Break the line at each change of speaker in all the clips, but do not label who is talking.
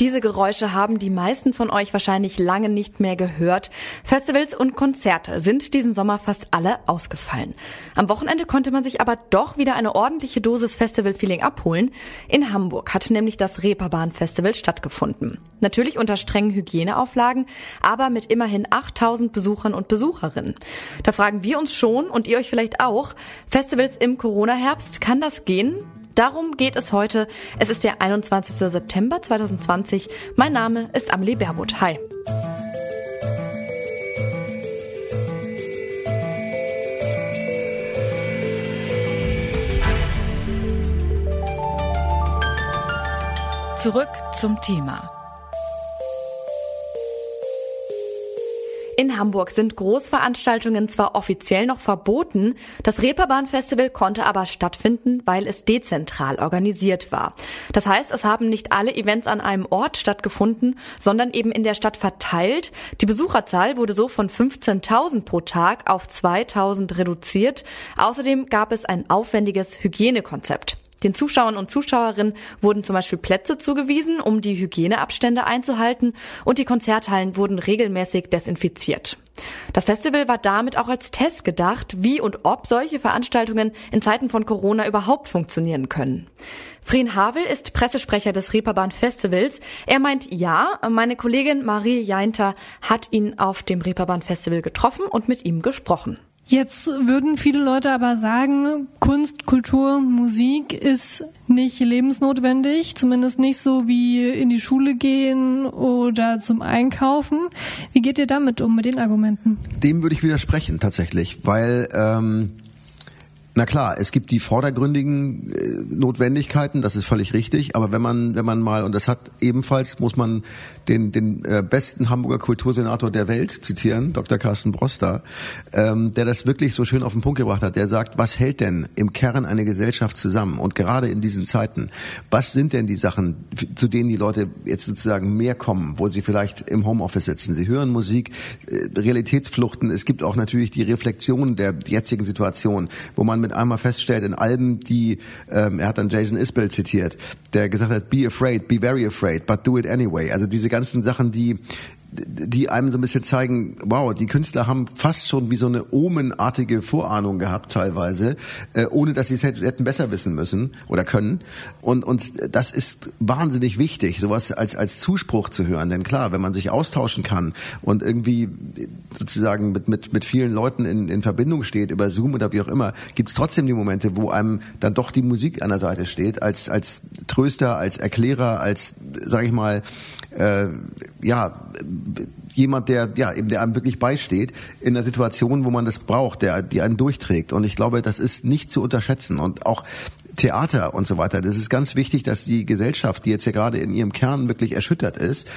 Diese Geräusche haben die meisten von euch wahrscheinlich lange nicht mehr gehört. Festivals und Konzerte sind diesen Sommer fast alle ausgefallen. Am Wochenende konnte man sich aber doch wieder eine ordentliche Dosis Festival-Feeling abholen. In Hamburg hat nämlich das Reeperbahn Festival stattgefunden. Natürlich unter strengen Hygieneauflagen, aber mit immerhin 8000 Besuchern und Besucherinnen. Da fragen wir uns schon und ihr euch vielleicht auch, Festivals im Corona-Herbst, kann das gehen? Darum geht es heute. Es ist der 21. September 2020. Mein Name ist Amelie Berbot. Hi.
Zurück zum Thema.
In Hamburg sind Großveranstaltungen zwar offiziell noch verboten, das Reeperbahn-Festival konnte aber stattfinden, weil es dezentral organisiert war. Das heißt, es haben nicht alle Events an einem Ort stattgefunden, sondern eben in der Stadt verteilt. Die Besucherzahl wurde so von 15.000 pro Tag auf 2.000 reduziert. Außerdem gab es ein aufwendiges Hygienekonzept. Den Zuschauern und Zuschauerinnen wurden zum Beispiel Plätze zugewiesen, um die Hygieneabstände einzuhalten und die Konzerthallen wurden regelmäßig desinfiziert. Das Festival war damit auch als Test gedacht, wie und ob solche Veranstaltungen in Zeiten von Corona überhaupt funktionieren können. Frien Havel ist Pressesprecher des Reeperbahn Festivals. Er meint ja, meine Kollegin Marie Jeinter hat ihn auf dem Reeperbahn Festival getroffen und mit ihm gesprochen.
Jetzt würden viele Leute aber sagen, Kunst, Kultur, Musik ist nicht lebensnotwendig, zumindest nicht so wie in die Schule gehen oder zum Einkaufen. Wie geht ihr damit um, mit den Argumenten?
Dem würde ich widersprechen tatsächlich, weil ähm, na klar, es gibt die vordergründigen äh, Notwendigkeiten, das ist völlig richtig. Aber wenn man, wenn man mal, und das hat ebenfalls, muss man den, den äh, besten Hamburger Kultursenator der Welt zitieren, Dr. Carsten Broster, ähm, der das wirklich so schön auf den Punkt gebracht hat. Der sagt, was hält denn im Kern eine Gesellschaft zusammen? Und gerade in diesen Zeiten, was sind denn die Sachen, zu denen die Leute jetzt sozusagen mehr kommen, wo sie vielleicht im Homeoffice sitzen? Sie hören Musik, äh, Realitätsfluchten. Es gibt auch natürlich die Reflexion der jetzigen Situation, wo man mit einmal feststellt in Alben, die, ähm, er hat dann Jason Isbell zitiert, der gesagt hat, be afraid, be very afraid, but do it anyway. Also diese ganzen Sachen, die die einem so ein bisschen zeigen, wow, die Künstler haben fast schon wie so eine omenartige Vorahnung gehabt teilweise, äh, ohne dass sie es hätten besser wissen müssen oder können. Und, und das ist wahnsinnig wichtig, sowas als, als Zuspruch zu hören. Denn klar, wenn man sich austauschen kann und irgendwie sozusagen mit, mit, mit vielen Leuten in, in Verbindung steht, über Zoom oder wie auch immer, gibt es trotzdem die Momente, wo einem dann doch die Musik an der Seite steht, als, als Tröster, als Erklärer, als, sag ich mal, äh, ja, jemand, der ja eben der einem wirklich beisteht in der Situation, wo man das braucht, der die einen durchträgt. Und ich glaube, das ist nicht zu unterschätzen und auch Theater und so weiter. Das ist ganz wichtig, dass die Gesellschaft, die jetzt ja gerade in ihrem Kern wirklich erschüttert ist,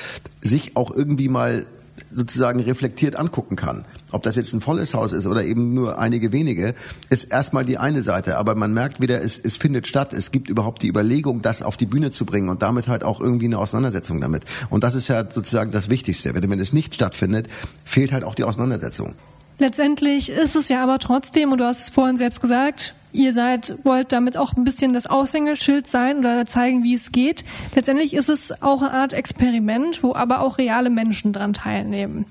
sich auch irgendwie mal sozusagen reflektiert angucken kann. Ob das jetzt ein volles Haus ist oder eben nur einige wenige, ist erstmal die eine Seite. Aber man merkt wieder, es, es findet statt. Es gibt überhaupt die Überlegung, das auf die Bühne zu bringen und damit halt auch irgendwie eine Auseinandersetzung damit. Und das ist ja sozusagen das Wichtigste. Wenn, wenn es nicht stattfindet, fehlt halt auch die Auseinandersetzung.
Letztendlich ist es ja aber trotzdem, und du hast es vorhin selbst gesagt, ihr seid, wollt damit auch ein bisschen das Aushängeschild sein oder zeigen, wie es geht. Letztendlich ist es auch eine Art Experiment, wo aber auch reale Menschen dran teilnehmen.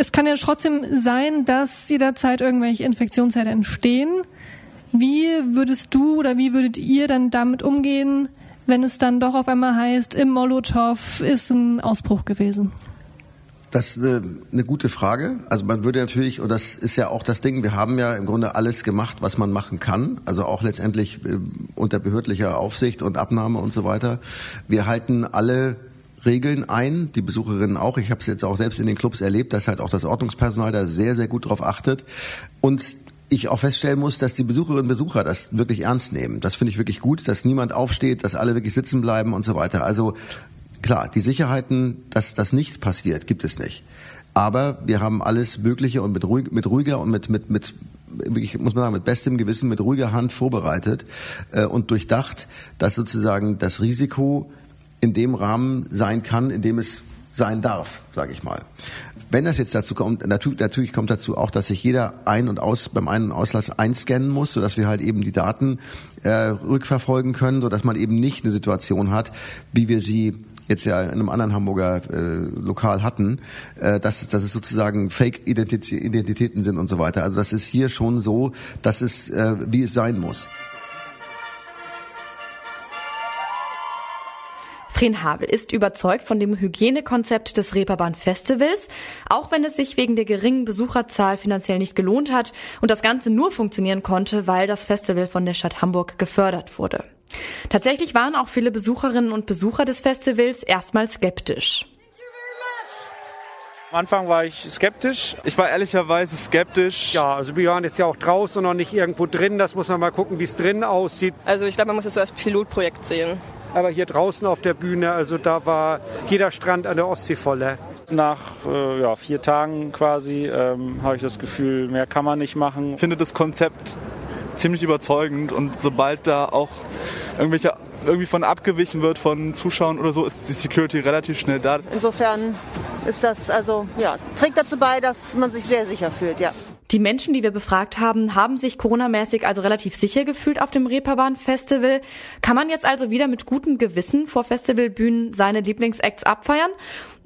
Es kann ja trotzdem sein, dass jederzeit irgendwelche Infektionsherde entstehen. Wie würdest du oder wie würdet ihr dann damit umgehen, wenn es dann doch auf einmal heißt, im Molotow ist ein Ausbruch gewesen?
Das ist eine, eine gute Frage. Also man würde natürlich, und das ist ja auch das Ding, wir haben ja im Grunde alles gemacht, was man machen kann. Also auch letztendlich äh, unter behördlicher Aufsicht und Abnahme und so weiter. Wir halten alle Regeln ein, die Besucherinnen auch. Ich habe es jetzt auch selbst in den Clubs erlebt, dass halt auch das Ordnungspersonal da sehr, sehr gut drauf achtet. Und ich auch feststellen muss, dass die Besucherinnen und Besucher das wirklich ernst nehmen. Das finde ich wirklich gut, dass niemand aufsteht, dass alle wirklich sitzen bleiben und so weiter. Also klar, die Sicherheiten, dass das nicht passiert, gibt es nicht. Aber wir haben alles Mögliche und mit, ruhig, mit ruhiger und mit, mit, mit wirklich, muss man sagen, mit bestem Gewissen, mit ruhiger Hand vorbereitet äh, und durchdacht, dass sozusagen das Risiko in dem Rahmen sein kann, in dem es sein darf, sage ich mal. Wenn das jetzt dazu kommt, natürlich, natürlich kommt dazu auch, dass sich jeder ein- und aus beim Ein- und Auslass einscannen muss, sodass wir halt eben die Daten äh, rückverfolgen können, sodass man eben nicht eine Situation hat, wie wir sie jetzt ja in einem anderen Hamburger äh, Lokal hatten, äh, dass, dass es sozusagen Fake-Identitäten sind und so weiter. Also das ist hier schon so, dass es äh, wie es sein muss.
Havel ist überzeugt von dem Hygienekonzept des Reeperbahn Festivals, auch wenn es sich wegen der geringen Besucherzahl finanziell nicht gelohnt hat und das Ganze nur funktionieren konnte, weil das Festival von der Stadt Hamburg gefördert wurde. Tatsächlich waren auch viele Besucherinnen und Besucher des Festivals erstmal skeptisch.
Am Anfang war ich skeptisch.
Ich war ehrlicherweise skeptisch.
Ja, also wir waren jetzt ja auch draußen und noch nicht irgendwo drin. Das muss man mal gucken, wie es drin aussieht.
Also ich glaube, man muss es so als Pilotprojekt sehen.
Aber hier draußen auf der Bühne, also da war jeder Strand an der Ostsee voll.
Nach äh, ja, vier Tagen quasi ähm, habe ich das Gefühl, mehr kann man nicht machen. Ich finde das Konzept ziemlich überzeugend und sobald da auch irgendwelche irgendwie von abgewichen wird von Zuschauern oder so, ist die Security relativ schnell da.
Insofern ist das also ja trägt dazu bei, dass man sich sehr sicher fühlt, ja.
Die Menschen, die wir befragt haben, haben sich coronamäßig also relativ sicher gefühlt auf dem Reeperbahn Festival. Kann man jetzt also wieder mit gutem Gewissen vor Festivalbühnen seine Lieblingsacts abfeiern?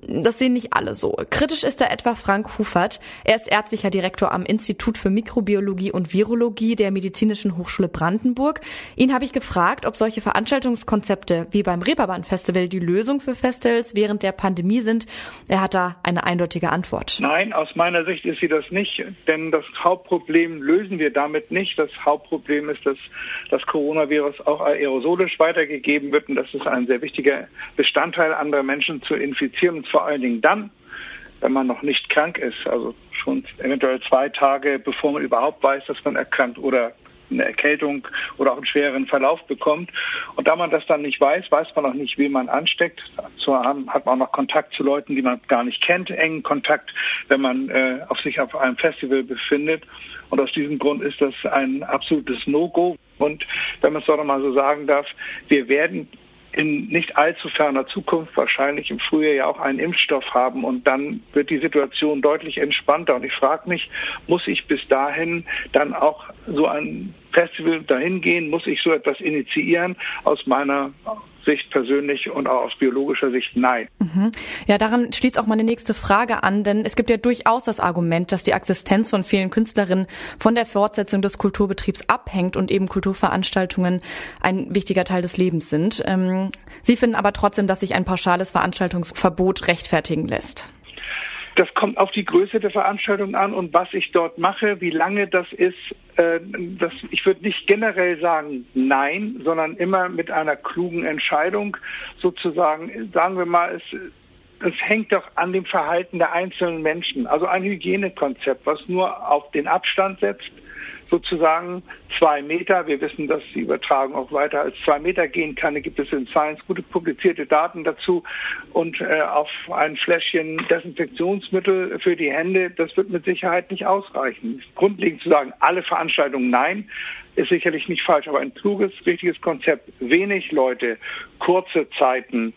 Das sehen nicht alle so. Kritisch ist da etwa Frank Hufert. Er ist ärztlicher Direktor am Institut für Mikrobiologie und Virologie der Medizinischen Hochschule Brandenburg. Ihn habe ich gefragt, ob solche Veranstaltungskonzepte wie beim Reeperbahn Festival die Lösung für Festivals während der Pandemie sind. Er hat da eine eindeutige Antwort.
Nein, aus meiner Sicht ist sie das nicht, denn das Hauptproblem lösen wir damit nicht. Das Hauptproblem ist, dass das Coronavirus auch aerosolisch weitergegeben wird und das ist ein sehr wichtiger Bestandteil, andere Menschen zu infizieren vor allen Dingen dann, wenn man noch nicht krank ist, also schon eventuell zwei Tage, bevor man überhaupt weiß, dass man erkrankt oder eine Erkältung oder auch einen schweren Verlauf bekommt. Und da man das dann nicht weiß, weiß man auch nicht, wie man ansteckt. So hat man auch noch Kontakt zu Leuten, die man gar nicht kennt, engen Kontakt, wenn man äh, auf sich auf einem Festival befindet. Und aus diesem Grund ist das ein absolutes No-Go. Und wenn man es doch noch mal so sagen darf, wir werden in nicht allzu ferner Zukunft, wahrscheinlich im Frühjahr ja auch einen Impfstoff haben und dann wird die Situation deutlich entspannter. Und ich frage mich, muss ich bis dahin dann auch so ein Festival dahin gehen? Muss ich so etwas initiieren? Aus meiner Sicht persönlich und auch aus biologischer Sicht nein.
Mhm. Ja, daran schließt auch meine nächste Frage an, denn es gibt ja durchaus das Argument, dass die Existenz von vielen Künstlerinnen von der Fortsetzung des Kulturbetriebs abhängt und eben Kulturveranstaltungen ein wichtiger Teil des Lebens sind. Ähm, Sie finden aber trotzdem, dass sich ein pauschales Veranstaltungsverbot rechtfertigen lässt.
Das kommt auf die Größe der Veranstaltung an und was ich dort mache, wie lange das ist. Äh, das, ich würde nicht generell sagen nein, sondern immer mit einer klugen Entscheidung sozusagen, sagen wir mal, es, es hängt doch an dem Verhalten der einzelnen Menschen. Also ein Hygienekonzept, was nur auf den Abstand setzt, sozusagen zwei Meter. Wir wissen, dass die Übertragung auch weiter als zwei Meter gehen kann. Da gibt es in Science gute publizierte Daten dazu. Und äh, auf ein Fläschchen Desinfektionsmittel für die Hände, das wird mit Sicherheit nicht ausreichen. Grundlegend zu sagen, alle Veranstaltungen nein, ist sicherlich nicht falsch, aber ein kluges, richtiges Konzept. Wenig Leute, kurze Zeiten,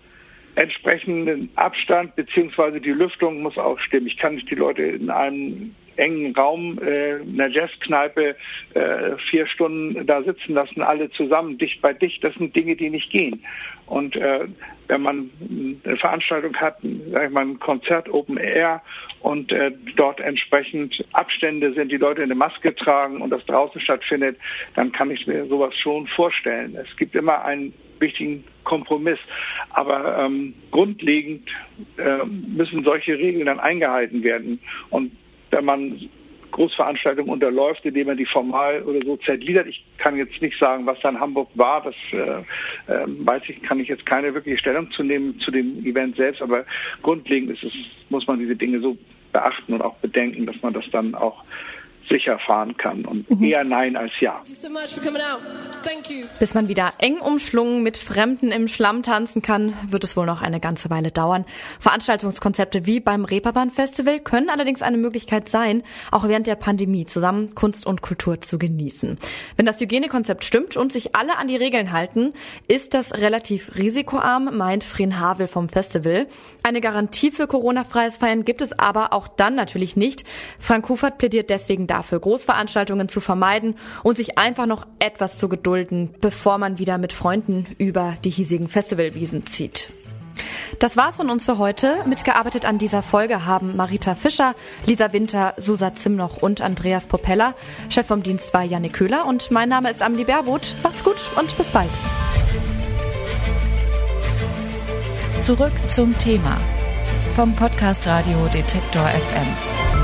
entsprechenden Abstand beziehungsweise die Lüftung muss auch stimmen. Ich kann nicht die Leute in einem engen Raum, äh, einer Jazzkneipe, äh, vier Stunden da sitzen lassen, alle zusammen, dicht bei dicht. Das sind Dinge, die nicht gehen. Und äh, wenn man eine Veranstaltung hat, sag ich mal, ein Konzert Open Air und äh, dort entsprechend Abstände sind, die Leute eine Maske tragen und das draußen stattfindet, dann kann ich mir sowas schon vorstellen. Es gibt immer einen wichtigen Kompromiss, aber ähm, grundlegend äh, müssen solche Regeln dann eingehalten werden. Und wenn man Großveranstaltung unterläuft, indem er die formal oder so zergliedert. Ich kann jetzt nicht sagen, was da in Hamburg war. Das äh, äh, weiß ich, kann ich jetzt keine wirkliche Stellung zu nehmen zu dem Event selbst. Aber grundlegend ist es, muss man diese Dinge so beachten und auch bedenken, dass man das dann auch sicher fahren kann. Und mhm. eher Nein als Ja.
Bis man wieder eng umschlungen mit Fremden im Schlamm tanzen kann, wird es wohl noch eine ganze Weile dauern. Veranstaltungskonzepte wie beim Reeperbahn Festival können allerdings eine Möglichkeit sein, auch während der Pandemie zusammen Kunst und Kultur zu genießen. Wenn das Hygienekonzept stimmt und sich alle an die Regeln halten, ist das relativ risikoarm, meint Fren Havel vom Festival. Eine Garantie für Corona-freies Feiern gibt es aber auch dann natürlich nicht. Frank Hufert plädiert deswegen dafür, Großveranstaltungen zu vermeiden und sich einfach noch etwas zu gedulden, bevor man wieder mit Freunden über die hiesigen Festivalwiesen zieht. Das war's von uns für heute. Mitgearbeitet an dieser Folge haben Marita Fischer, Lisa Winter, Susa Zimnoch und Andreas Propeller. Chef vom Dienst war Janne Köhler und mein Name ist Amelie Baerboth. Macht's gut und bis bald.
Zurück zum Thema vom Podcast Radio Detektor FM.